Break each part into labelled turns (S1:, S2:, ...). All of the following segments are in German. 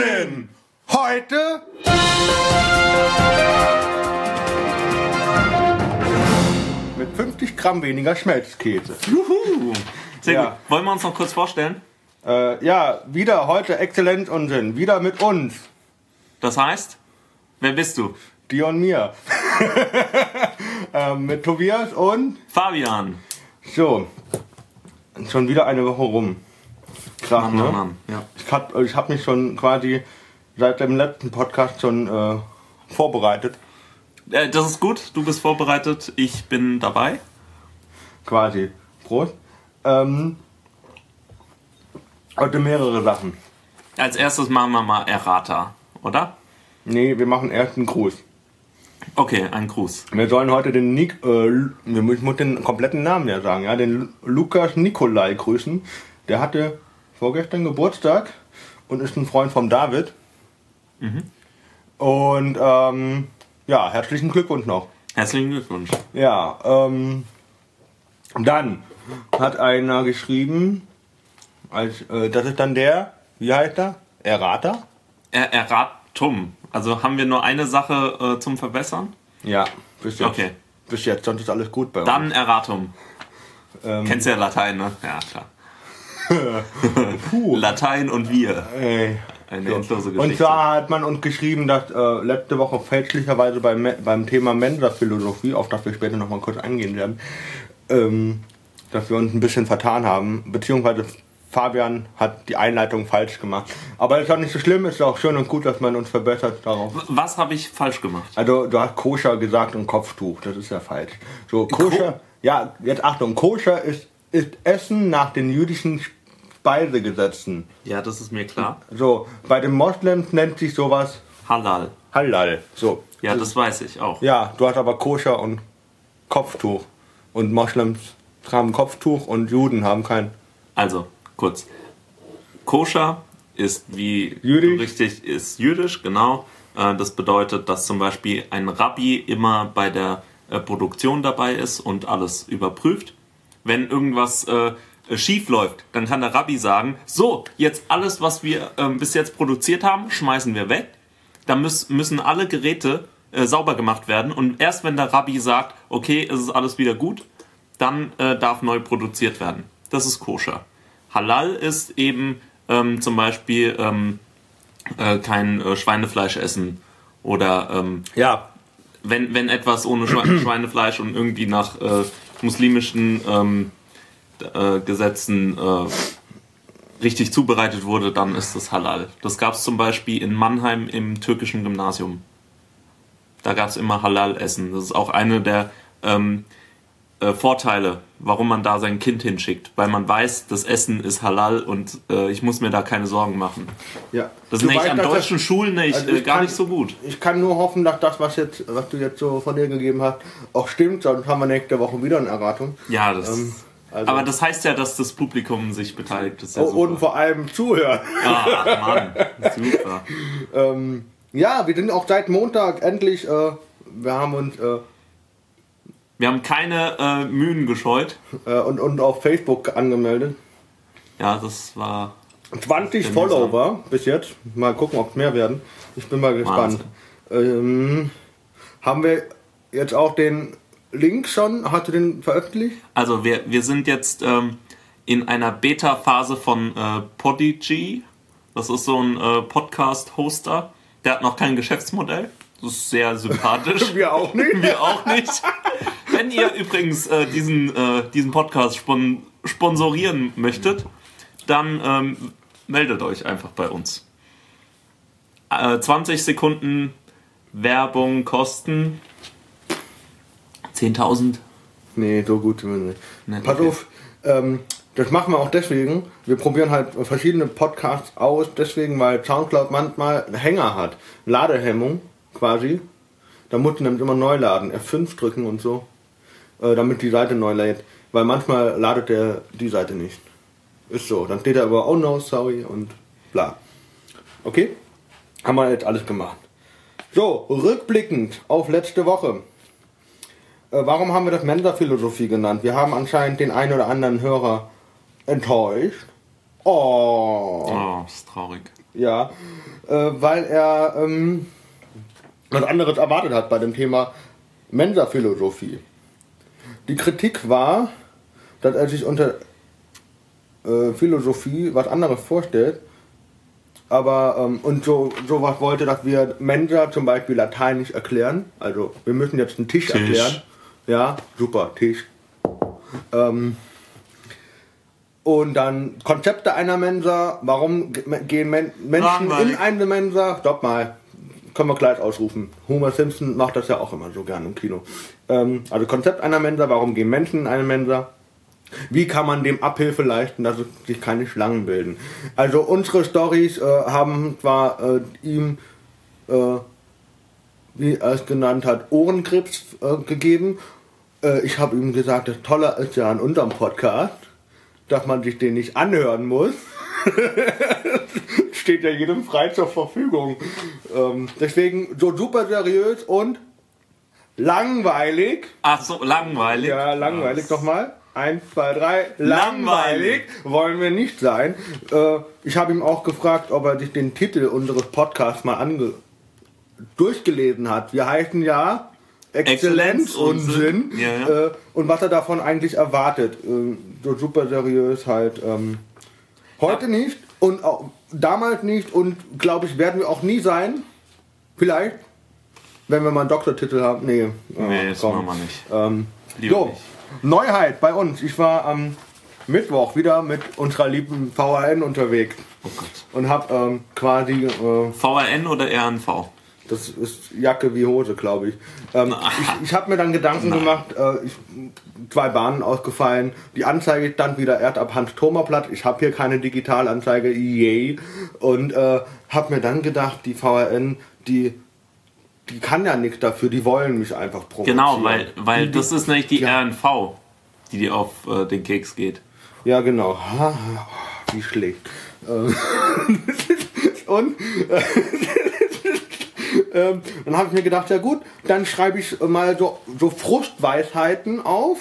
S1: Exzellenzunsinn! Heute mit 50 Gramm weniger Schmelzkäse.
S2: Juhu. Sehr
S1: Ja.
S2: gut. Wollen wir uns noch kurz vorstellen?
S1: Äh, ja, wieder heute Exzellenzunsinn. Wieder mit uns,
S2: Das heißt, wer bist du?
S1: dir und mir. ähm, mit Tobias und
S2: Fabian.
S1: so. Schon wieder eine Woche rum. Krass,
S2: Mann,
S1: ne?
S2: Mann. Ja.
S1: Ich habe ich hab mich schon quasi seit dem letzten Podcast schon äh, vorbereitet.
S2: Äh, das ist gut, du bist vorbereitet, ich bin dabei.
S1: Quasi. Prost. Ähm, heute mehrere Sachen.
S2: Als erstes machen wir mal Errata, oder?
S1: Nee, wir machen erst einen Gruß.
S2: Okay, ein Gruß.
S1: Wir sollen heute den Nik, äh, ich muss den kompletten Namen ja sagen, ja, den Lu- Lukas Nikolai grüßen. Der hatte vorgestern Geburtstag und ist ein Freund vom David. Und ähm, ja, herzlichen Glückwunsch noch.
S2: Herzlichen Glückwunsch.
S1: Ja, ähm, dann hat einer geschrieben, als, äh, das ist dann der, wie heißt er? Errata?
S2: Er Erratum. Also haben wir nur eine Sache äh, zum Verbessern?
S1: Ja, bis jetzt.
S2: Okay.
S1: Bis jetzt, sonst ist alles gut bei uns.
S2: Dann Erratum.
S1: Ähm,
S2: Kennst du ja Latein, ne? Ja, klar.
S1: Puh.
S2: Latein und wir.
S1: Ey.
S2: Eine
S1: So.
S2: endlose
S1: Und
S2: Geschichte.
S1: zwar hat man uns geschrieben, dass äh, letzte Woche fälschlicherweise beim, beim Thema Mensa-Philosophie, auf das wir später nochmal kurz eingehen werden, ähm, dass wir uns ein bisschen vertan haben, beziehungsweise Fabian hat die Einleitung falsch gemacht. Aber ist auch nicht so schlimm, ist auch schön und gut, dass man uns verbessert darauf.
S2: Was habe ich falsch gemacht?
S1: Also du hast koscher gesagt und Kopftuch, das ist ja falsch. So koscher, ja, jetzt Achtung, koscher ist, ist Essen nach den jüdischen Speisegesetzen.
S2: Ja, das ist mir klar.
S1: So, bei den Moslems nennt sich sowas
S2: Halal.
S1: Halal. So.
S2: Ja, das weiß ich auch.
S1: Ja, du hast aber koscher und Kopftuch. Und Moslems haben Kopftuch und Juden haben kein.
S2: Also, kurz. Koscher ist wie
S1: Jüdisch.
S2: richtig ist jüdisch, genau. Äh, Das bedeutet, dass zum Beispiel ein Rabbi immer bei der äh, Produktion dabei ist und alles überprüft. Wenn irgendwas äh, schief läuft, dann kann der Rabbi sagen, so, jetzt alles, was wir ähm, bis jetzt produziert haben, schmeißen wir weg. Da müß, müssen alle Geräte äh, sauber gemacht werden und erst wenn der Rabbi sagt, okay, es ist alles wieder gut, dann äh, darf neu produziert werden. Das ist koscher. Halal ist eben ähm, zum Beispiel ähm, äh, kein äh, Schweinefleisch essen oder ähm,
S1: Ja.
S2: wenn, wenn etwas ohne Schwe Schweinefleisch und irgendwie nach äh, muslimischen ähm, äh, Gesetzen äh, richtig zubereitet wurde, dann ist das halal. Das gab es zum Beispiel in Mannheim im türkischen Gymnasium. Da gab es immer Halal-Essen. Das ist auch eine der ähm, äh, Vorteile, warum man da sein Kind hinschickt. Weil man weiß, das Essen ist halal und äh, ich muss mir da keine Sorgen machen.
S1: ja.
S2: Das ist
S1: weißt,
S2: an deutschen Schulen nicht,
S1: also
S2: äh, gar
S1: kann-
S2: nicht so gut.
S1: Ich kann nur hoffen, dass das, was, jetzt, was du jetzt so von dir gegeben hast, auch stimmt. Sonst haben wir nächste Woche wieder eine Erratung.
S2: Ja, das.
S1: Ähm, also-
S2: aber das heißt ja, dass das Publikum sich beteiligt. Ja
S1: Oh, und vor allem zuhören.
S2: Ah, Mann, super.
S1: Ähm, ja, wir sind auch seit Montag endlich. Äh, wir haben uns äh,
S2: Wir haben keine äh, Mühen gescheut.
S1: äh, und, und auf Facebook angemeldet.
S2: Ja, das war
S1: 20
S2: Denn
S1: Follower bis jetzt. Mal gucken, ob es mehr werden. Ich bin mal gespannt. Ähm, haben wir jetzt auch den Link schon? Hast du den veröffentlicht?
S2: Also wir, wir sind jetzt ähm, in einer Beta-Phase von äh, Podigy. Das ist so ein äh, Podcast-Hoster. Der hat noch kein Geschäftsmodell. Das ist sehr sympathisch.
S1: Wir auch nicht.
S2: Wir auch nicht. Wenn ihr übrigens äh, diesen, äh, diesen Podcast spon sponsorieren möchtet, dann ähm, meldet euch einfach bei uns. Äh, 20 Sekunden Werbung kosten 10.000.
S1: Nee, so gut sind wir nicht.
S2: Nicht,
S1: Pass
S2: okay.
S1: auf, ähm, das machen wir auch deswegen. Wir probieren halt verschiedene Podcasts aus, deswegen, weil Soundcloud manchmal Hänger hat. Ladehemmung quasi. Da musst du nämlich immer neu laden, F5 drücken und so, äh, damit die Seite neu lädt. Weil manchmal ladet der die Seite nicht. Ist so. Dann steht da aber, oh no, sorry und bla. Okay? Haben wir jetzt alles gemacht. So, rückblickend auf letzte Woche. Äh, warum haben wir das Mensa-Philosophie genannt? Wir haben anscheinend den einen oder anderen Hörer enttäuscht. Oh.
S2: Oh, ist traurig.
S1: Ja, äh, weil er ähm, was anderes erwartet hat bei dem Thema Mensa-Philosophie. Die Kritik war, dass er sich unter äh, Philosophie was anderes vorstellt, aber ähm, und so sowas wollte, dass wir Mensa zum Beispiel lateinisch erklären. Also wir müssen jetzt einen Tisch,
S2: Tisch.
S1: erklären. Ja, super, Tisch. Ähm, und dann Konzepte einer Mensa. Warum ge- gehen Men Menschen
S2: Langweilig.
S1: in eine Mensa? Stopp mal. Können wir gleich ausrufen. Homer Simpson macht das ja auch immer so gern im Kino. Ähm, also Konzept einer Mensa. Warum gehen Menschen in eine Mensa? Wie kann man dem Abhilfe leisten, dass sich keine Schlangen bilden? Also unsere Stories äh, haben zwar äh, ihm, äh, wie er es genannt hat, Ohrenkrebs äh, gegeben. Äh, ich habe ihm gesagt, das Tolle ist ja an unserem Podcast, dass man sich den nicht anhören muss. Steht ja jedem frei zur Verfügung. Ähm, deswegen so super seriös und langweilig.
S2: Ach so, langweilig.
S1: Ja, langweilig
S2: Ja,
S1: nochmal. Eins, zwei, drei.
S2: Langweilig.
S1: Langweilig wollen wir nicht sein. Äh, ich habe ihm auch gefragt, ob er sich den Titel unseres Podcasts mal ange durchgelesen hat. Wir heißen ja Exzellenz
S2: Exzellenzunsinn.
S1: Unsinn.
S2: Ja, ja.
S1: Äh, und was er davon eigentlich erwartet. Äh, so super seriös halt. Ähm, heute nicht und auch damals nicht und glaube ich werden wir auch nie sein. Vielleicht. Wenn wir mal einen Doktortitel haben. Nee,
S2: Nee,
S1: äh,
S2: das
S1: komm.
S2: machen wir nicht.
S1: Ähm,
S2: Lieber
S1: so,
S2: nicht.
S1: Neuheit bei uns. Ich war am Mittwoch wieder mit unserer lieben VHN unterwegs
S2: Oh Gott.
S1: und habe ähm, quasi, äh,
S2: VRN oder RNV?
S1: Das ist Jacke wie Hose, glaube ich. Ähm, ich ich habe mir dann Gedanken gemacht, äh, ich, zwei Bahnen ausgefallen, die Anzeige stand wieder erst ab Hans-Thoma-Platz. Ich habe hier keine Digitalanzeige, yay. Und äh, habe mir dann gedacht, die VHN, die die kann ja nichts dafür, die wollen mich einfach provozieren.
S2: Genau, weil, weil
S1: die,
S2: das ist nämlich die
S1: Ja.
S2: RNV, die dir auf äh, den Keks geht.
S1: Ja, genau. Wie schlecht. Ähm, Und äh, ähm, dann habe ich mir gedacht, ja gut, dann schreibe ich mal so, so Frustweisheiten auf,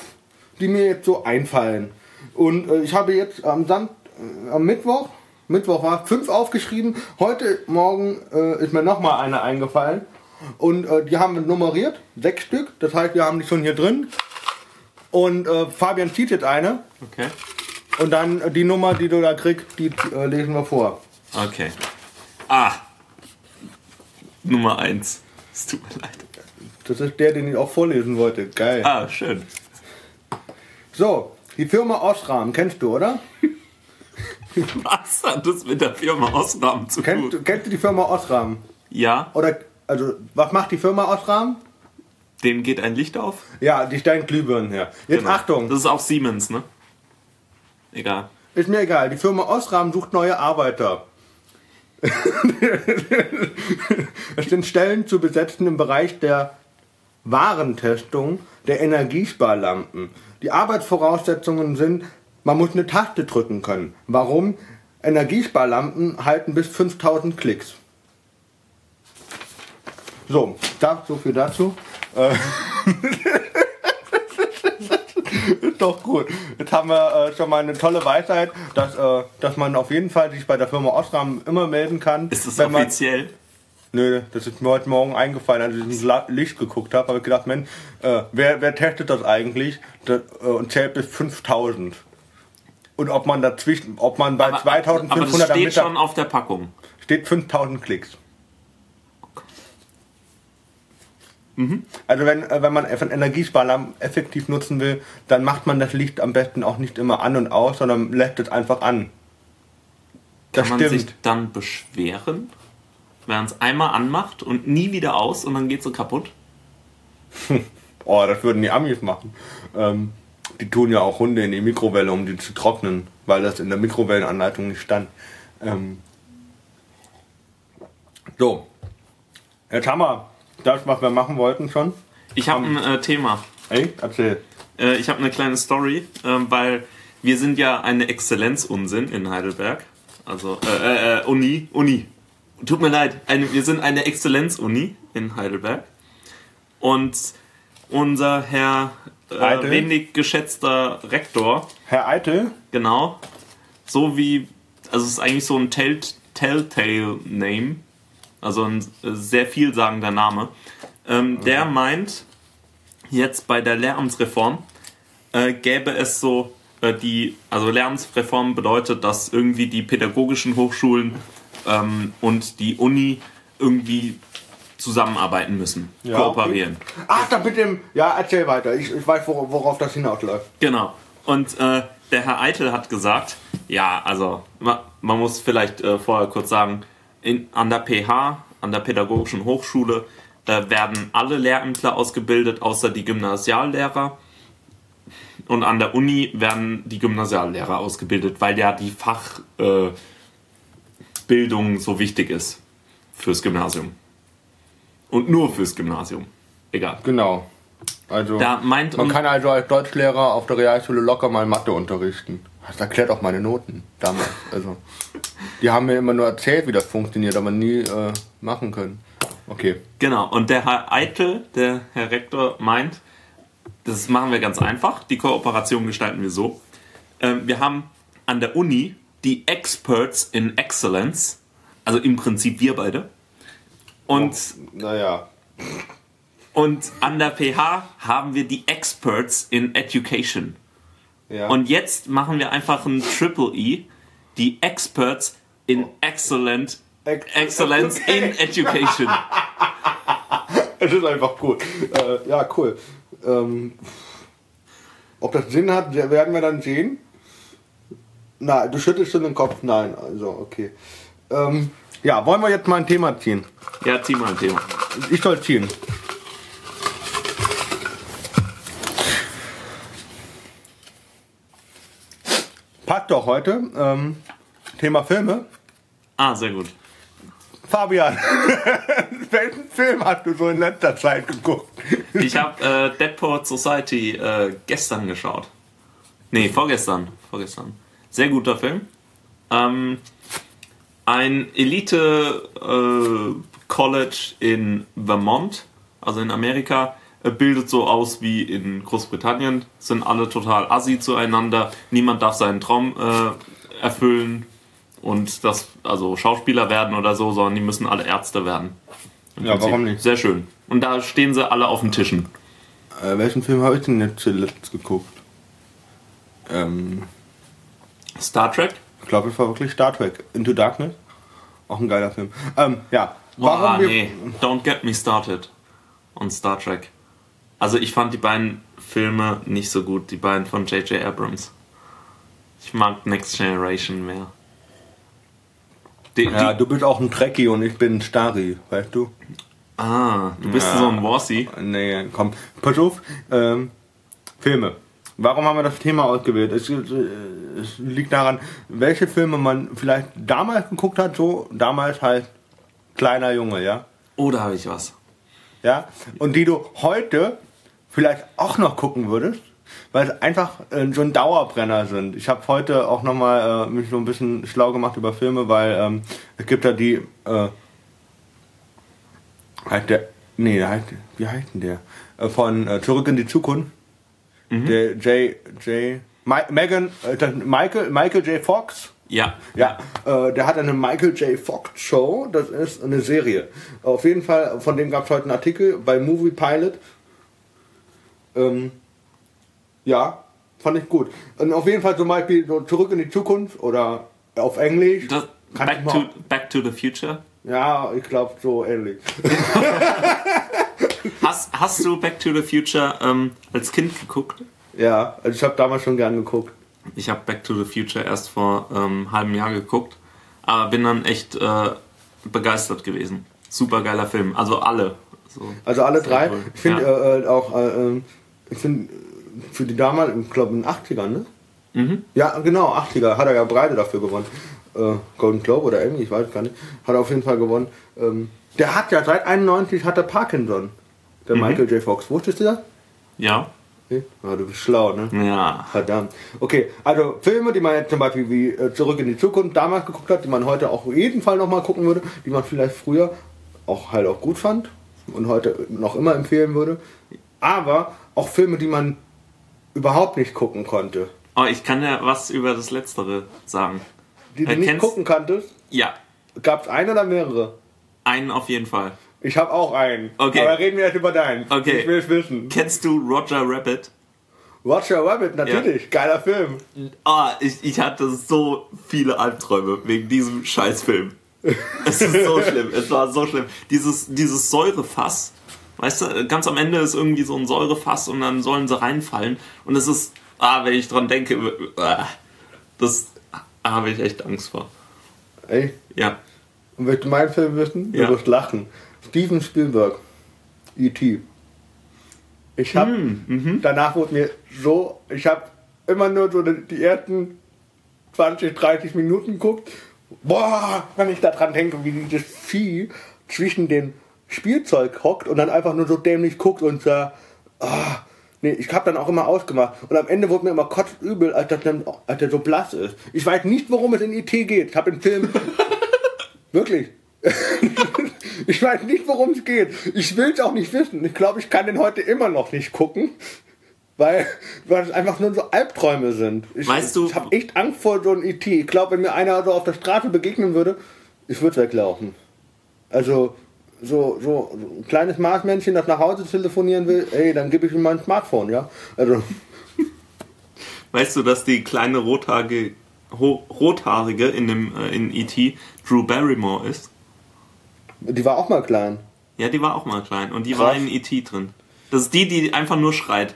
S1: die mir jetzt so einfallen. Und äh, ich habe jetzt am, Sam äh, am Mittwoch, Mittwoch war fünf aufgeschrieben. Heute Morgen äh, ist mir nochmal eine eingefallen. Und äh, die haben wir nummeriert, sechs Stück. Das heißt, wir haben die schon hier drin. Und äh, Fabian zieht jetzt eine.
S2: Okay.
S1: Und dann äh, die Nummer, die du da kriegst, die lesen wir vor.
S2: Okay. Ah. Nummer 1. Es tut mir leid.
S1: Das ist der, den ich auch vorlesen wollte. Geil.
S2: Ah, schön.
S1: So, die Firma Osram, kennst du, oder?
S2: Was hat das mit der Firma Osram zu
S1: Kennst,
S2: tun?
S1: kennst du die Firma Osram?
S2: Ja,
S1: Oder, also, was macht die Firma Osram?
S2: dem geht ein Licht auf.
S1: Ja, die stellen Glühbirnen her. Jetzt
S2: Genau.
S1: Achtung,
S2: Das ist auch Siemens, ne? Egal.
S1: ist mir egal. Die Firma Osram sucht neue Arbeiter. es sind Stellen zu besetzen im Bereich der Warentestung der Energiesparlampen. Die Arbeitsvoraussetzungen sind, man muss eine Taste drücken können. Warum? Energiesparlampen halten bis 5000 Klicks. So, da, so viel dazu. Doch gut. Jetzt haben wir äh, schon mal eine tolle Weisheit, dass, äh, dass man auf jeden Fall sich bei der Firma Osram immer melden kann.
S2: Ist das offiziell?
S1: Nö, das ist mir heute Morgen eingefallen, als ich ins Licht geguckt habe, habe ich gedacht, Mensch, äh, wer, wer testet das eigentlich das, äh, und zählt bis 5000? Und ob man dazwischen, ob man bei
S2: aber
S1: 2500
S2: das
S1: am
S2: steht schon auf der Packung.
S1: steht 5000 Klicks.
S2: Mhm.
S1: Also wenn, äh, wenn man einen Energiesparlampen effektiv nutzen will, dann macht man das Licht am besten auch nicht immer an und aus, sondern lässt es einfach an. Das
S2: Kann man
S1: stimmt.
S2: sich dann beschweren, wenn man es einmal anmacht und nie wieder aus und dann geht es so kaputt?
S1: Oh, das würden die Amis machen. Ähm, die tun ja auch Hunde in die Mikrowelle, um die zu trocknen, weil das in der Mikrowellenanleitung nicht stand. Ähm, so, jetzt haben wir das, was wir machen wollten schon.
S2: Ich habe ein äh, Thema.
S1: Ey, erzähl.
S2: Äh, ich habe eine kleine Story, ähm, weil wir sind ja eine Exzellenzunsinn in Heidelberg. Also äh, äh, äh, Uni, Uni. Tut mir leid, eine, wir sind eine Exzellenzuni in Heidelberg. Und unser Herr äh, wenig geschätzter Rektor,
S1: Herr Eitel,
S2: genau, so wie also es ist eigentlich so ein Tell Telltale Name, also ein äh, sehr vielsagender Name. Ähm, Der meint, jetzt bei der Lehramtsreform äh, gäbe es so äh, die, also Lehramtsreform bedeutet, dass irgendwie die pädagogischen Hochschulen ähm, und die Uni irgendwie zusammenarbeiten müssen,
S1: Ja,
S2: kooperieren.
S1: Okay. Ach, da mit dem. Ja, erzähl weiter. Ich, ich weiß, wor- worauf das hinausläuft.
S2: Genau. Und äh, der Herr Eitel hat gesagt, ja, also ma, man muss vielleicht äh, vorher kurz sagen, in, an der PH, an der Pädagogischen Hochschule, äh, werden alle Lehrämtler ausgebildet, außer die Gymnasiallehrer. Und an der Uni werden die Gymnasiallehrer ausgebildet, weil ja die Fachbildung äh, so wichtig ist fürs Gymnasium. Und nur fürs Gymnasium. Egal.
S1: Genau. Also.
S2: Da meint
S1: man kann also als Deutschlehrer auf der Realschule locker mal Mathe unterrichten. Das erklärt auch meine Noten damals. Also. Die haben mir immer nur erzählt, wie das funktioniert, aber nie äh, machen können. Okay.
S2: Genau, und der Herr Eitel, der Herr Rektor, meint, das machen wir ganz einfach. Die Kooperation gestalten wir so. Ähm, wir haben an der Uni die Experts in Excellence, also im Prinzip wir beide. Und,
S1: Naja.
S2: und an der PH haben wir die Experts in Education.
S1: Ja.
S2: Und jetzt machen wir einfach ein Triple E, die Experts in Excellent
S1: Ex-
S2: Excellence in Education.
S1: Es ist einfach cool. Äh, ja, cool. Ähm, ob das Sinn hat, werden wir dann sehen. Na, du schüttelst schon den Kopf. Nein, also okay. Ähm, ja, wollen wir jetzt mal ein Thema ziehen?
S2: Ja, zieh mal ein Thema.
S1: Ich soll ziehen. Doch heute. Ähm, Thema Filme.
S2: Ah, sehr gut.
S1: Fabian, welchen Film hast du so in letzter Zeit geguckt?
S2: Ich habe äh, Deadport Society äh, gestern geschaut. Nee, vorgestern. Vorgestern. Sehr guter Film. Ähm, ein Elite äh, College in Vermont, also in Amerika, bildet so aus wie in Großbritannien. Sind alle total assi zueinander. Niemand darf seinen Traum äh, erfüllen und das, also Schauspieler werden oder so, sondern die müssen alle Ärzte werden. Im
S1: Ja,
S2: Prinzip.
S1: warum nicht?
S2: Sehr schön. Und da stehen sie alle auf den Tischen.
S1: Äh, welchen Film habe ich denn jetzt zuletzt geguckt? Ähm,
S2: Star Trek?
S1: ich glaube, es war wirklich Star Trek. Into Darkness. Auch ein geiler Film. Ähm, ja.
S2: Warum
S1: wir,
S2: nee, don't get me started on Star Trek. Also ich fand die beiden Filme nicht so gut, die beiden von J.J. Abrams. Ich mag Next Generation mehr. Die,
S1: Ja,
S2: die,
S1: du bist auch ein Trekkie und ich bin ein Stari, weißt du?
S2: ah, du bist
S1: Ja.
S2: so ein Warsi.
S1: Nee, komm. Pass auf. Ähm, Filme. Warum haben wir das Thema ausgewählt? Es, es liegt daran, welche Filme man vielleicht damals geguckt hat, so damals halt kleiner Junge, ja?
S2: Oh, da habe ich was.
S1: ja, und die du heute vielleicht auch noch gucken würdest, weil es einfach äh, so ein Dauerbrenner sind. Ich habe heute auch nochmal äh, mich so ein bisschen schlau gemacht über Filme, weil ähm, es gibt ja die, äh, halt der, nee, der heißt, wie heißt denn der? Äh, von äh, Zurück in die Zukunft. Der J, J, Mi Megan, äh, Michael, Michael J. Fox.
S2: Ja.
S1: Ja, äh, der hat eine Michael J. Fox Show, das ist eine Serie. Auf jeden Fall, von dem gab es heute einen Artikel bei Movie Pilot. Ähm, ja, fand ich gut. Und auf jeden Fall zum Beispiel so Zurück in die Zukunft oder auf Englisch.
S2: Das, back, to, back to the Future.
S1: Ja, ich glaube so ähnlich.
S2: Hast, hast du Back to the Future ähm, als Kind geguckt?
S1: Ja, also ich habe damals schon gern geguckt.
S2: Ich habe Back to the Future erst vor ähm, einem halben Jahr geguckt, aber bin dann echt äh, begeistert gewesen. Super geiler Film, also alle. So.
S1: Also alle drei.
S2: cool.
S1: Ich finde
S2: Ja.
S1: äh, äh, auch, äh, ähm, ich finde für die damals, ich glaube in den 80ern, ne?
S2: Mhm.
S1: Ja, genau, 80er. Hat er ja Breite dafür gewonnen. Äh, Golden Globe oder Emmy, ich weiß gar nicht. Hat er auf jeden Fall gewonnen. Ähm, der hat ja seit 91 hat er Parkinson. Der Michael J. Fox. Wusstest du das?
S2: Ja?
S1: Nee? Ja, du bist schlau, ne?
S2: Ja.
S1: Verdammt. Okay, also Filme, die man jetzt zum Beispiel wie äh, Zurück in die Zukunft damals geguckt hat, die man heute auch auf jeden Fall nochmal gucken würde, die man vielleicht früher auch halt auch gut fand und heute noch immer empfehlen würde. Aber auch Filme, die man überhaupt nicht gucken konnte.
S2: Oh, ich kann ja was über das Letztere sagen.
S1: die du
S2: Äh,
S1: nicht gucken kanntest?
S2: Ja,
S1: Gab es einen oder mehrere?
S2: einen auf jeden Fall.
S1: Ich habe auch einen.
S2: Okay.
S1: Aber reden wir jetzt über deinen.
S2: Okay.
S1: Ich will es wissen.
S2: Kennst du Roger Rabbit?
S1: Roger Rabbit, natürlich. Geiler Film.
S2: Ah, ich, ich hatte so viele Albträume wegen diesem Scheißfilm. Es ist so schlimm, es war so schlimm. Dieses, dieses Säurefass, weißt du, ganz am Ende ist irgendwie so ein Säurefass und dann sollen sie reinfallen. Und es ist, ah, wenn ich dran denke, ah, das ah, habe ich echt Angst vor.
S1: Ey,
S2: Ja.
S1: und willst du meinen Film wissen? Du
S2: Ja.
S1: wirst lachen. Steven Spielberg. E.T. Ich hab,
S2: Hm,
S1: danach wurde mir so, ich habe immer nur so die ersten 20, 30 Minuten geguckt. Boah, wenn ich daran denke, wie dieses Vieh zwischen dem Spielzeug hockt und dann einfach nur so dämlich guckt und sagt, ah, nee, ich habe dann auch immer ausgemacht. Und am Ende wurde mir immer kotzübel, als, das dann, als der so blass ist. Ich weiß nicht, worum es in IT geht. Ich habe den Film Wirklich. ich weiß nicht, worum es geht. Ich will es auch nicht wissen. Ich glaube, ich kann den heute immer noch nicht gucken, weil, weil es einfach nur so Albträume sind. Ich,
S2: Weißt du-
S1: Ich habe echt Angst vor so einem IT. Ich glaube, wenn mir einer so auf der Straße begegnen würde, ich würde weglaufen. Also, so, so, ein kleines Marsmännchen, das nach Hause telefonieren will, ey, dann gebe ich ihm mein Smartphone, ja? Also,
S2: Weißt du, dass die kleine rothaarige, rothaarige in dem äh, in E.T. Drew Barrymore ist?
S1: die war auch mal klein.
S2: Ja, die war auch mal klein und die
S1: Krass.
S2: war in E.T. drin. Das ist die, die einfach nur schreit.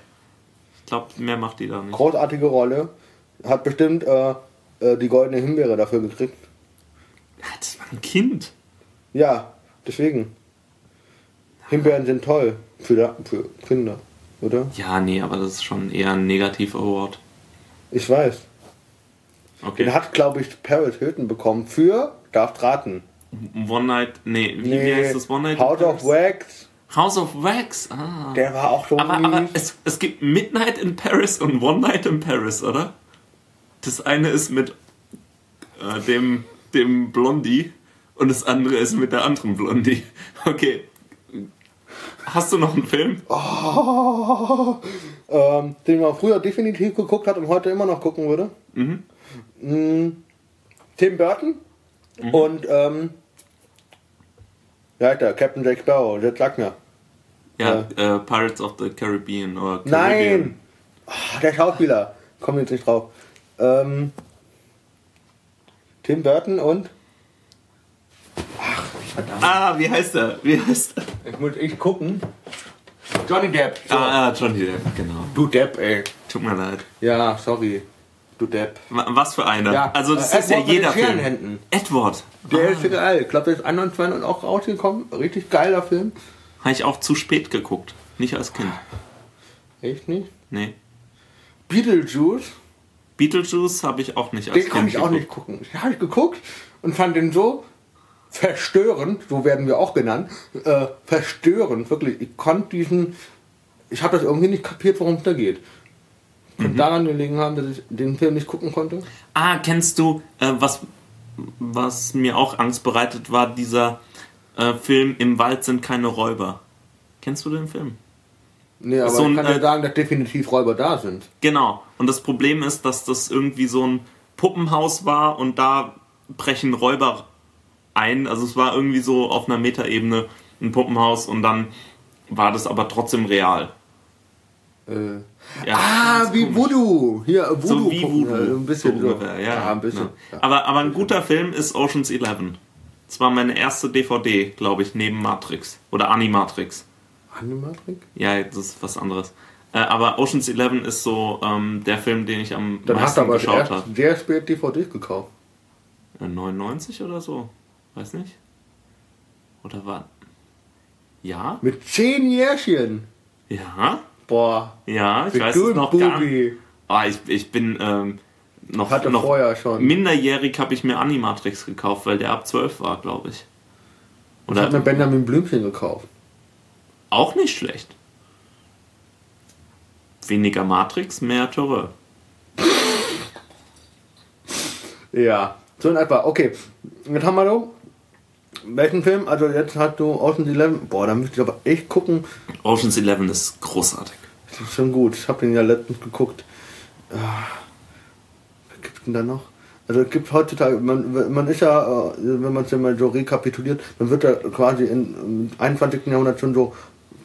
S2: Ich glaube, mehr macht die da nicht.
S1: Großartige Rolle. Hat bestimmt äh, äh, die goldene Himbeere dafür gekriegt.
S2: Ja, das war ein Kind.
S1: Ja, deswegen. Himbeeren sind toll für, für Kinder, oder?
S2: Ja, nee, aber das ist schon eher ein Negativ-Award.
S1: Ich weiß.
S2: Okay.
S1: Den hat, glaube ich, Paris Hilton bekommen für, darf raten.
S2: One Night, nee, wie, wie heißt das? One Night
S1: House of? Wax.
S2: House of Wax, ah.
S1: Der war auch so
S2: Aber, aber es, es gibt Midnight in Paris und One Night in Paris, oder? Das eine ist mit äh, dem, dem Blondie und das andere ist mit der anderen Blondie. Okay. Hast du noch einen Film?
S1: ähm, den man früher definitiv geguckt hat und heute immer noch gucken würde.
S2: Mhm.
S1: Mm, Tim Burton und ähm, ja, der Captain Jack Sparrow, jetzt sag mir.
S2: Ja, äh, Pirates of the Caribbean oder Caribbean.
S1: Nein! Ah, der Schauspieler. Komm jetzt nicht drauf. Ähm, Tim Burton und. Verdammt.
S2: Ah, wie heißt er? Wie heißt er?
S1: Jetzt muss ich gucken. Johnny Depp. So.
S2: Ah, ah, Johnny Depp, genau.
S1: Du Depp, ey.
S2: Tut mir leid.
S1: Ja, sorry. Du Depp.
S2: Wa- Was für einer?
S1: Ja,
S2: also das
S1: äh,
S2: ist ja
S1: Edward mit
S2: jeder
S1: den
S2: Film.
S1: Scherenhänden.
S2: Edward.
S1: Der ist geil. Ich glaube, der ist 21 und auch rausgekommen. Richtig geiler Film.
S2: Habe ich auch zu spät geguckt. Nicht als Kind.
S1: Echt nicht?
S2: Nee.
S1: Beetlejuice.
S2: Beetlejuice habe ich auch nicht als
S1: Den
S2: Kind
S1: kann ich auch
S2: geguckt.
S1: nicht gucken. Den habe ich geguckt und fand den so verstörend, so werden wir auch genannt, äh, verstörend, wirklich. Ich konnte diesen, ich habe das irgendwie nicht kapiert, worum es da geht. Könnte daran gelegen haben, dass ich den Film nicht gucken konnte.
S2: Ah, kennst du, äh, was, was mir auch Angst bereitet war, dieser äh, Film Im Wald sind keine Räuber. Kennst du den Film?
S1: Nee, aber
S2: So
S1: ich
S2: ein,
S1: kann dir
S2: äh,
S1: sagen, dass definitiv Räuber da sind.
S2: Genau. Und das Problem ist, dass das irgendwie so ein Puppenhaus war und da brechen Räuber ein. Also es war irgendwie so auf einer Metaebene ein Puppenhaus und dann war das aber trotzdem real.
S1: Äh,
S2: Ja,
S1: ah, wie. Voodoo. Hier, äh, Voodoo.
S2: So wie Voodoo.
S1: äh, Ein bisschen
S2: so ungefähr, ja.
S1: ja, ein bisschen.
S2: Ja.
S1: Ja.
S2: Aber, aber ein guter Film ist Ocean's Eleven. Das war meine erste DVD, glaube ich, neben Matrix. Oder Animatrix.
S1: Animatrix?
S2: Ja, das ist was anderes. Äh, aber Ocean's Eleven ist so ähm, der Film, den ich am
S1: Dann hast
S2: meisten
S1: du aber sehr spät DVDs gekauft.
S2: Äh, 99 oder so? Weiß nicht. Oder war. Ja?
S1: Mit zehn Jährchen.
S2: Ja?
S1: Boah.
S2: Ja, ich weiß es noch gar nicht.
S1: Bubi.
S2: Ah, ich, ich bin ähm, noch,
S1: Hatte
S2: noch
S1: vorher schon.
S2: minderjährig habe ich mir Animatrix gekauft, weil der ab 12 war, glaube ich.
S1: Ich habe mir
S2: Oder
S1: Benjamin Blümchen gekauft.
S2: auch nicht schlecht. Weniger Matrix, mehr Terror.
S1: Ja, so in etwa. Okay, wir so. Welchen Film? Also jetzt hast du Ocean's Eleven. Boah, da müsste ich aber echt gucken.
S2: Ocean's Eleven ist großartig.
S1: Das ist schon gut. Ich habe den ja letztens geguckt. Ah, Was gibt's denn da noch? Also es gibt heutzutage, man, man ist ja, äh, wenn man es ja mal so rekapituliert, man wird ja quasi im 21. Jahrhundert schon so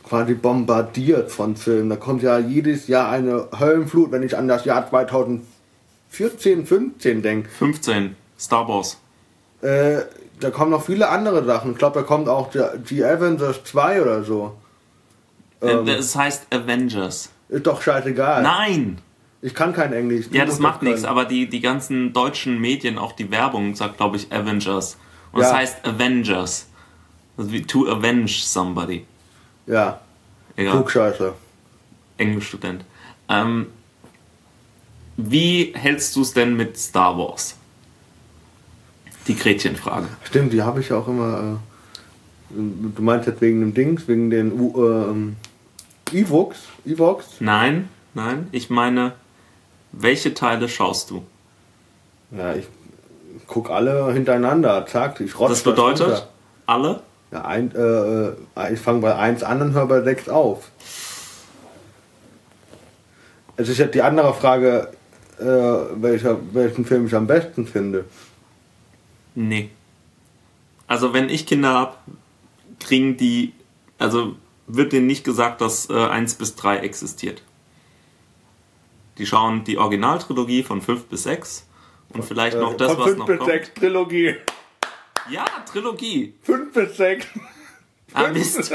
S1: quasi bombardiert von Filmen. Da kommt ja jedes Jahr eine Höllenflut, wenn ich an das Jahr 2014, 15 denke.
S2: 15, Star Wars.
S1: Äh, da kommen noch viele andere Sachen. Ich glaube, da kommt auch der, die Avengers 2 oder so.
S2: Ähm, es heißt Avengers.
S1: Ist doch scheißegal.
S2: Nein!
S1: Ich kann kein Englisch.
S2: Ja, das macht nichts, aber die, die ganzen deutschen Medien, auch die Werbung sagt, glaube ich, Avengers. Und es
S1: Ja.
S2: heißt Avengers. Also wie to avenge somebody.
S1: Ja,
S2: Egal.
S1: Klugscheiße.
S2: Englischstudent. Ähm, wie hältst du es denn mit Star Wars? Die Gretchenfrage.
S1: Stimmt, die habe ich ja auch immer. Äh, du meinst jetzt wegen dem Dings, wegen den U ähm, Evox? Evox?
S2: Nein, nein, ich meine, welche Teile schaust du?
S1: Ja, ich guck alle hintereinander. Zack, ich rotze
S2: Das bedeutet,
S1: runter.
S2: alle?
S1: Ja, ein, äh, äh, ich fange bei 1 an und höre bei 6 auf. Es ist jetzt die andere Frage, äh, welcher, welchen Film ich am besten finde.
S2: Nee. Also wenn ich Kinder habe, kriegen die, also wird denen nicht gesagt, dass äh, 1 bis 3 existiert. Die schauen die Originaltrilogie von 5 bis 6 und vielleicht noch das,
S1: Äh,
S2: was
S1: 5
S2: noch
S1: bis
S2: kommt.
S1: 6 Trilogie.
S2: Ja, Trilogie.
S1: 5 bis 6.
S2: Ah, Mist.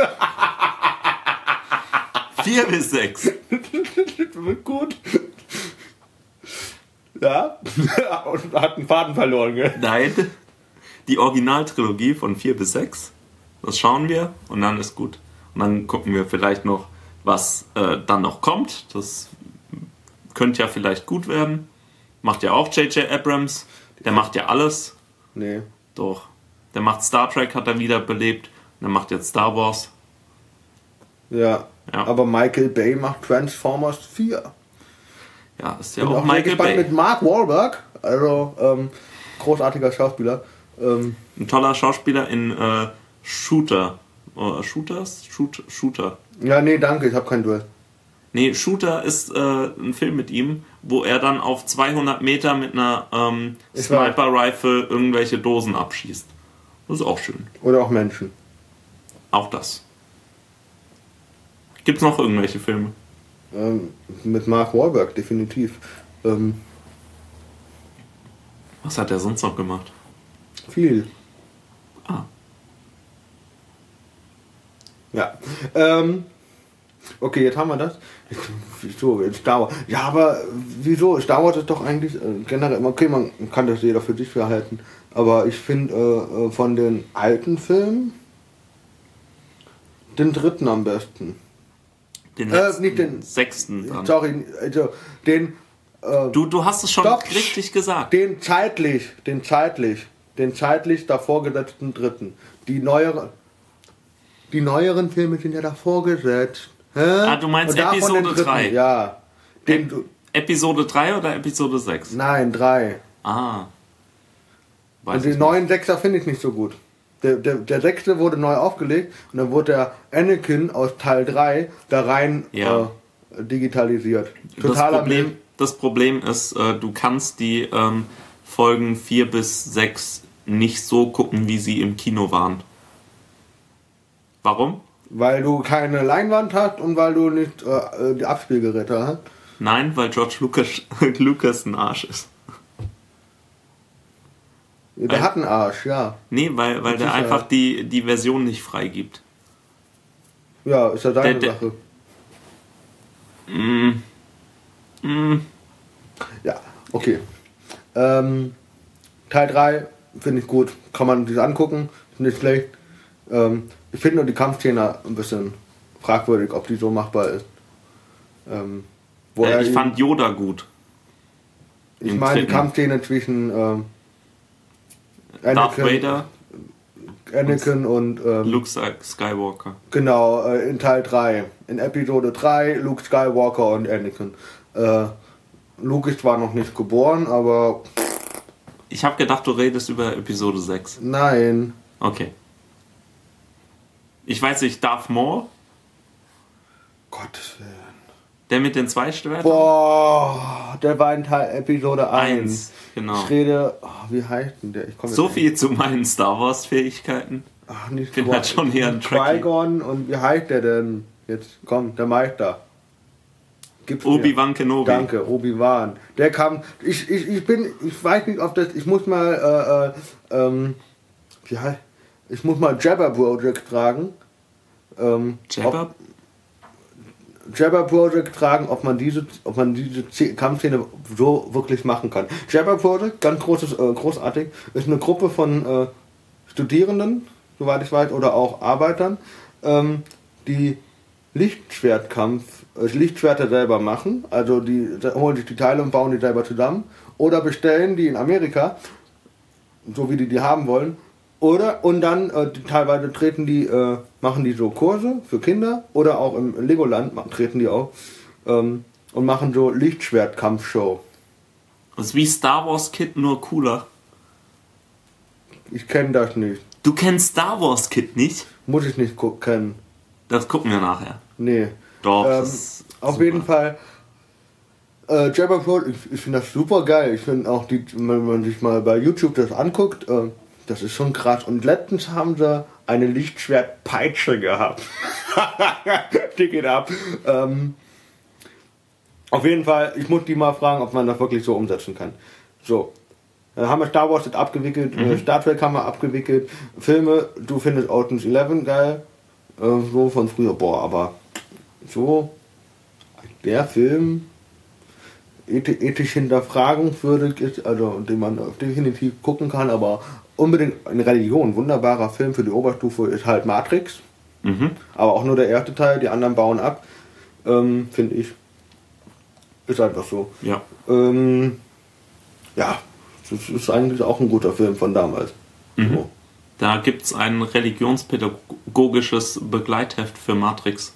S2: 4 bis 6.
S1: Wird gut. Ja, und hat einen Faden verloren, gell?
S2: Nein. Die Originaltrilogie von 4 bis 6. Das schauen wir und dann ist gut. Und dann gucken wir vielleicht noch, was äh, dann noch kommt. Das könnte ja vielleicht gut werden. Macht ja auch J.J. Abrams. Der macht ja alles.
S1: Nee.
S2: Doch. Der macht Star Trek, hat er wiederbelebt. Und er macht jetzt Star Wars.
S1: Ja.
S2: Ja.
S1: Aber Michael Bay macht Transformers 4.
S2: Ja, ist ja
S1: Bin
S2: auch
S1: auch
S2: Michael
S1: gespannt
S2: Bay.
S1: mit Mark Wahlberg. Also, ähm, großartiger Schauspieler. Ähm,
S2: Ein toller Schauspieler in äh, Shooter. Äh, Shooters? Shoot, Shooter.
S1: ja, nee, danke, ich habe kein Duell.
S2: Nee, Shooter ist äh, ein Film mit ihm, wo er dann auf 200 Meter mit einer ähm, Sniper-Rifle irgendwelche Dosen abschießt. Das ist auch schön.
S1: Oder auch Menschen.
S2: Auch das. Gibt's noch irgendwelche Filme?
S1: Ähm, mit Mark Wahlberg, definitiv. Ähm,
S2: Was hat er sonst noch gemacht?
S1: Viel.
S2: Ah.
S1: Ja. Ähm, okay, jetzt haben wir das. Wieso? Jetzt Star Wars. Ja, aber wieso? Star Wars ist doch eigentlich äh, generell. Okay, man kann das jeder für sich verhalten. Aber ich finde äh, äh, von den alten Filmen den dritten am besten.
S2: Den
S1: Äh, nicht den-
S2: sechsten dann.
S1: Sorry, also den. Äh,
S2: Du, du hast es schon
S1: Stopp.
S2: richtig gesagt.
S1: Den zeitlich, den zeitlich, den zeitlich davor gesetzten dritten. Die neueren, die neueren Filme sind ja davor gesetzt. Hä?
S2: Ah, du meinst Episode
S1: den dritten,
S2: drei.
S1: Ja. Den, du,
S2: Episode 3 oder Episode 6?
S1: nein, drei.
S2: Ah. Weiß
S1: Und
S2: ich
S1: den neuen Sechser finde ich nicht so gut. Der, der, der sechste wurde neu aufgelegt und dann wurde der Anakin aus Teil 3 da rein
S2: Ja.
S1: äh, digitalisiert.
S2: das
S1: Totaler
S2: Problem, das Problem ist, äh, du kannst die ähm, Folgen 4 bis 6 nicht so gucken, wie sie im Kino waren. Warum?
S1: Weil du keine Leinwand hast und weil du nicht äh, die Abspielgeräte hast.
S2: Nein, weil George Lucas, Lucas ein Arsch ist.
S1: Der
S2: Ein-
S1: hat einen Arsch, ja.
S2: Nee, weil, weil der einfach die, die Version nicht freigibt.
S1: Ja, ist ja seine
S2: Der- der-
S1: Sache.
S2: Mm,
S1: Ja, okay. Ähm, Teil 3 finde ich gut. Kann man sich angucken. Ist nicht schlecht. Ähm, ich finde nur die Kampfszene ein bisschen fragwürdig, ob die so machbar ist. Ähm,
S2: äh, ich fand Yoda gut.
S1: ich
S2: im
S1: meine die. Kampfszene zwischen ähm,
S2: Darth
S1: Anakin,
S2: Vader,
S1: Anakin und ähm,
S2: Luke Skywalker.
S1: Genau, äh, in Teil 3. In Episode 3 Luke Skywalker und Anakin. Äh, Luke ist zwar noch nicht geboren, aber
S2: Ich habe gedacht, du redest über Episode 6.
S1: nein.
S2: Okay. Ich weiß nicht, Darth Maul?
S1: Gottes Willen.
S2: Der mit den zwei Schwertern?
S1: Boah, der war in Teil Episode 1.
S2: Eins, genau.
S1: Ich rede, oh, wie heißt denn der? Ich
S2: So viel zu meinen Star Wars Fähigkeiten.
S1: Ach, nicht
S2: bin
S1: Qui-
S2: halt schon eher ein.
S1: Qui-Gon und wie heißt der denn? Jetzt komm, der Meister. Mir.
S2: Obi-Wan Kenobi.
S1: Danke, Obi-Wan. Der kam. Ich, ich, ich bin. Ich weiß nicht, ob das. Ich muss mal. Äh, äh, ähm, heißt. Ich muss mal Jabber Project tragen. Ähm,
S2: Jabba?
S1: Ob, Jabber Project tragen, ob man diese, ob man diese Kampfszene so wirklich machen kann. Jabber Project, ganz großes, äh, großartig, ist eine Gruppe von äh, Studierenden, soweit ich weiß, oder auch Arbeitern, ähm, die Lichtschwertkampf, Lichtschwerter selber machen. Also die holen sich die Teile und bauen die selber zusammen. Oder bestellen die in Amerika, so wie die die haben wollen. Oder und dann äh, teilweise treten die, äh, machen die so Kurse für Kinder oder auch im Legoland treten die auch ähm, und machen so Lichtschwertkampfshow.
S2: Das ist wie Star Wars Kid, nur cooler.
S1: Ich kenne das nicht.
S2: Du kennst Star Wars Kid nicht?
S1: Muss ich nicht kennen.
S2: Das gucken wir nachher.
S1: Nee.
S2: Doch,
S1: Ähm, auf
S2: super.
S1: jeden Fall. Äh, Jabba Pro, ich, ich finde das super geil. Ich finde auch, die, wenn man sich mal bei YouTube das anguckt, äh, das ist schon krass. Und letztens haben sie eine Lichtschwertpeitsche gehabt. die geht ab. Ähm, auf jeden Fall, ich muss die mal fragen, ob man das wirklich so umsetzen kann. So. Dann haben wir Star Wars jetzt abgewickelt, äh, Star Trek haben wir abgewickelt, Filme, du findest Ocean's Eleven geil, äh, so von früher, boah, aber so der Film ethi- ethisch hinterfragungswürdig ist, also den man definitiv gucken kann, aber unbedingt eine Religion, wunderbarer Film für die Oberstufe ist halt Matrix,
S2: Mhm.
S1: aber auch nur der erste Teil, die anderen bauen ab, ähm, finde ich. Ist einfach so.
S2: Ja.
S1: Ähm, ja, das ist eigentlich auch ein guter Film von damals. So.
S2: Da gibt es ein religionspädagogisches Begleitheft für Matrix.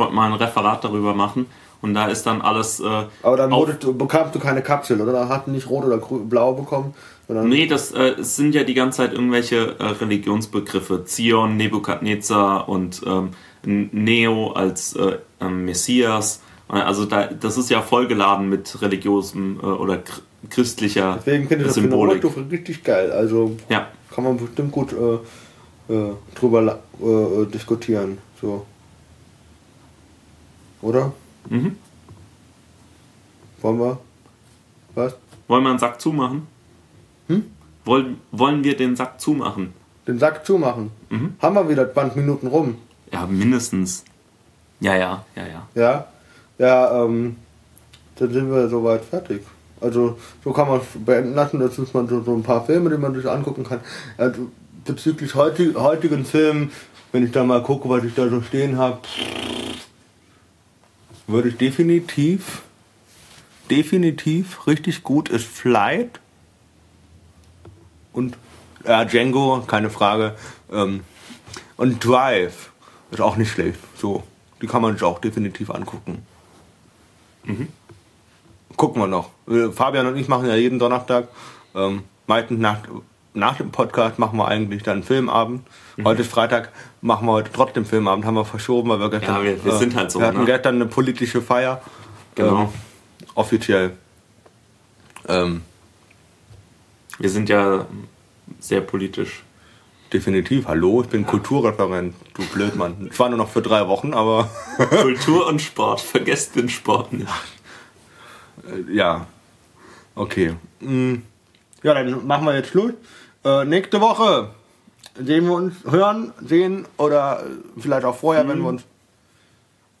S2: Wollte mal ein Referat darüber machen und da ist dann alles. Äh,
S1: Aber dann du, bekamst du keine Kapsel, oder? Da hatten nicht rot oder blau bekommen, sondern
S2: Nee, das äh, sind ja die ganze Zeit irgendwelche äh, Religionsbegriffe. Zion, Nebukadnezar und ähm, Neo als äh, ähm, Messias. Also da, das ist ja vollgeladen mit religiösem äh, oder chr- christlicher
S1: deswegen finde ich das für eine
S2: Symbolik.
S1: Richtig geil. Also
S2: Ja,
S1: kann man bestimmt gut äh, drüber diskutieren. So. Oder?
S2: Mhm.
S1: Wollen wir? Was?
S2: wollen wir einen Sack zumachen?
S1: Hm?
S2: Wollen, wollen wir den Sack zumachen?
S1: Den Sack zumachen.
S2: Mhm.
S1: Haben wir wieder 20 Minuten rum.
S2: Ja, mindestens. Ja, ja, ja, ja.
S1: Ja, ja, ähm, dann sind wir soweit fertig. Also so kann man es beenden lassen. Das sind mal so, so ein paar Filme, die man sich angucken kann. Also, bezüglich heutig, heutigen Filmen, wenn ich da mal gucke, was ich da so stehen habe, würde ich definitiv, definitiv richtig gut ist Flight und ja, Django, keine Frage. Ähm, und Drive ist auch nicht schlecht. So, die kann man sich auch definitiv angucken. Gucken wir noch. Äh, Fabian und ich machen ja jeden Donnerstag, ähm, meistens nach, nach dem Podcast machen wir eigentlich dann einen Filmabend. Heute ist Freitag, machen wir heute trotzdem Filmabend, haben wir verschoben, weil wir gestern.
S2: Ja, wir- wir sind halt so,
S1: Wir hatten
S2: ne?
S1: gestern eine politische Feier.
S2: Genau.
S1: Ähm, offiziell. Ähm,
S2: Wir sind ja sehr politisch.
S1: definitiv. Hallo, ich bin Kulturreferent. Du Blödmann. Ich war nur noch für drei Wochen, aber
S2: Kultur und Sport. Vergesst den Sport nicht.
S1: Ja. Okay. Mm. Ja, dann machen wir jetzt Schluss. Äh, nächste Woche sehen wir uns, hören, sehen oder vielleicht auch vorher, wenn wir uns.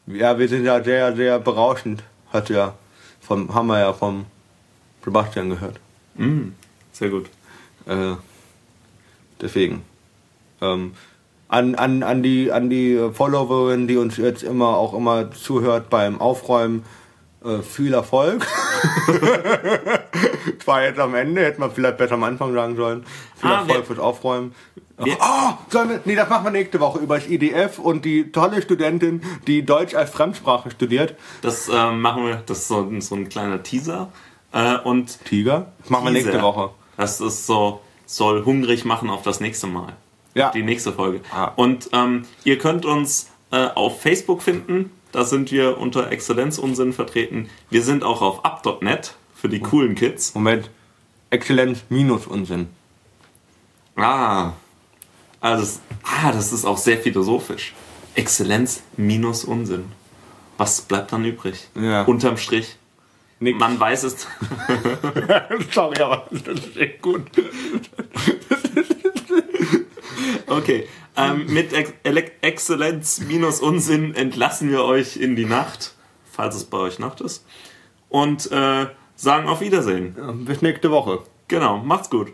S1: Ja, wir sind ja sehr, sehr berauschend. Hat ja vom, haben wir ja vom Sebastian gehört.
S2: Mm, sehr gut.
S1: Äh, deswegen. Ähm, an, an, an, die, an die Followerin, die uns jetzt immer auch immer zuhört beim Aufräumen, äh, viel Erfolg. Zwar jetzt am Ende, hätte man vielleicht besser am Anfang sagen sollen. Viel
S2: Ah,
S1: Erfolg fürs Aufräumen.
S2: wir-
S1: oh, sollen wir, nee, das machen wir nächste Woche über das IDF und die tolle Studentin, die Deutsch als Fremdsprache studiert.
S2: Das äh, machen wir, das ist so, ein- so ein kleiner Teaser. Äh, und
S1: Tiger. Das machen wir nächste. Woche.
S2: Das ist so, soll hungrig machen auf das nächste Mal.
S1: Ja.
S2: Die nächste Folge.
S1: Ah.
S2: Und ähm, ihr könnt uns äh, auf Facebook finden. Da sind wir unter Exzellenzunsinn vertreten. Wir sind auch auf up.net für die coolen Kids.
S1: Moment. Exzellenz minus Unsinn.
S2: Ah. Also, das- ah, das ist auch sehr philosophisch. Exzellenz minus Unsinn. Was bleibt dann übrig?
S1: Ja.
S2: Unterm Strich.
S1: Nix.
S2: Man weiß es.
S1: Sorry, aber das ist echt gut.
S2: Okay. Ähm, mit Ex Exzellenz minus Unsinn entlassen wir euch in die Nacht, falls es bei euch Nacht ist. Und äh, sagen auf Wiedersehen.
S1: Bis nächste Woche.
S2: Genau, macht's gut.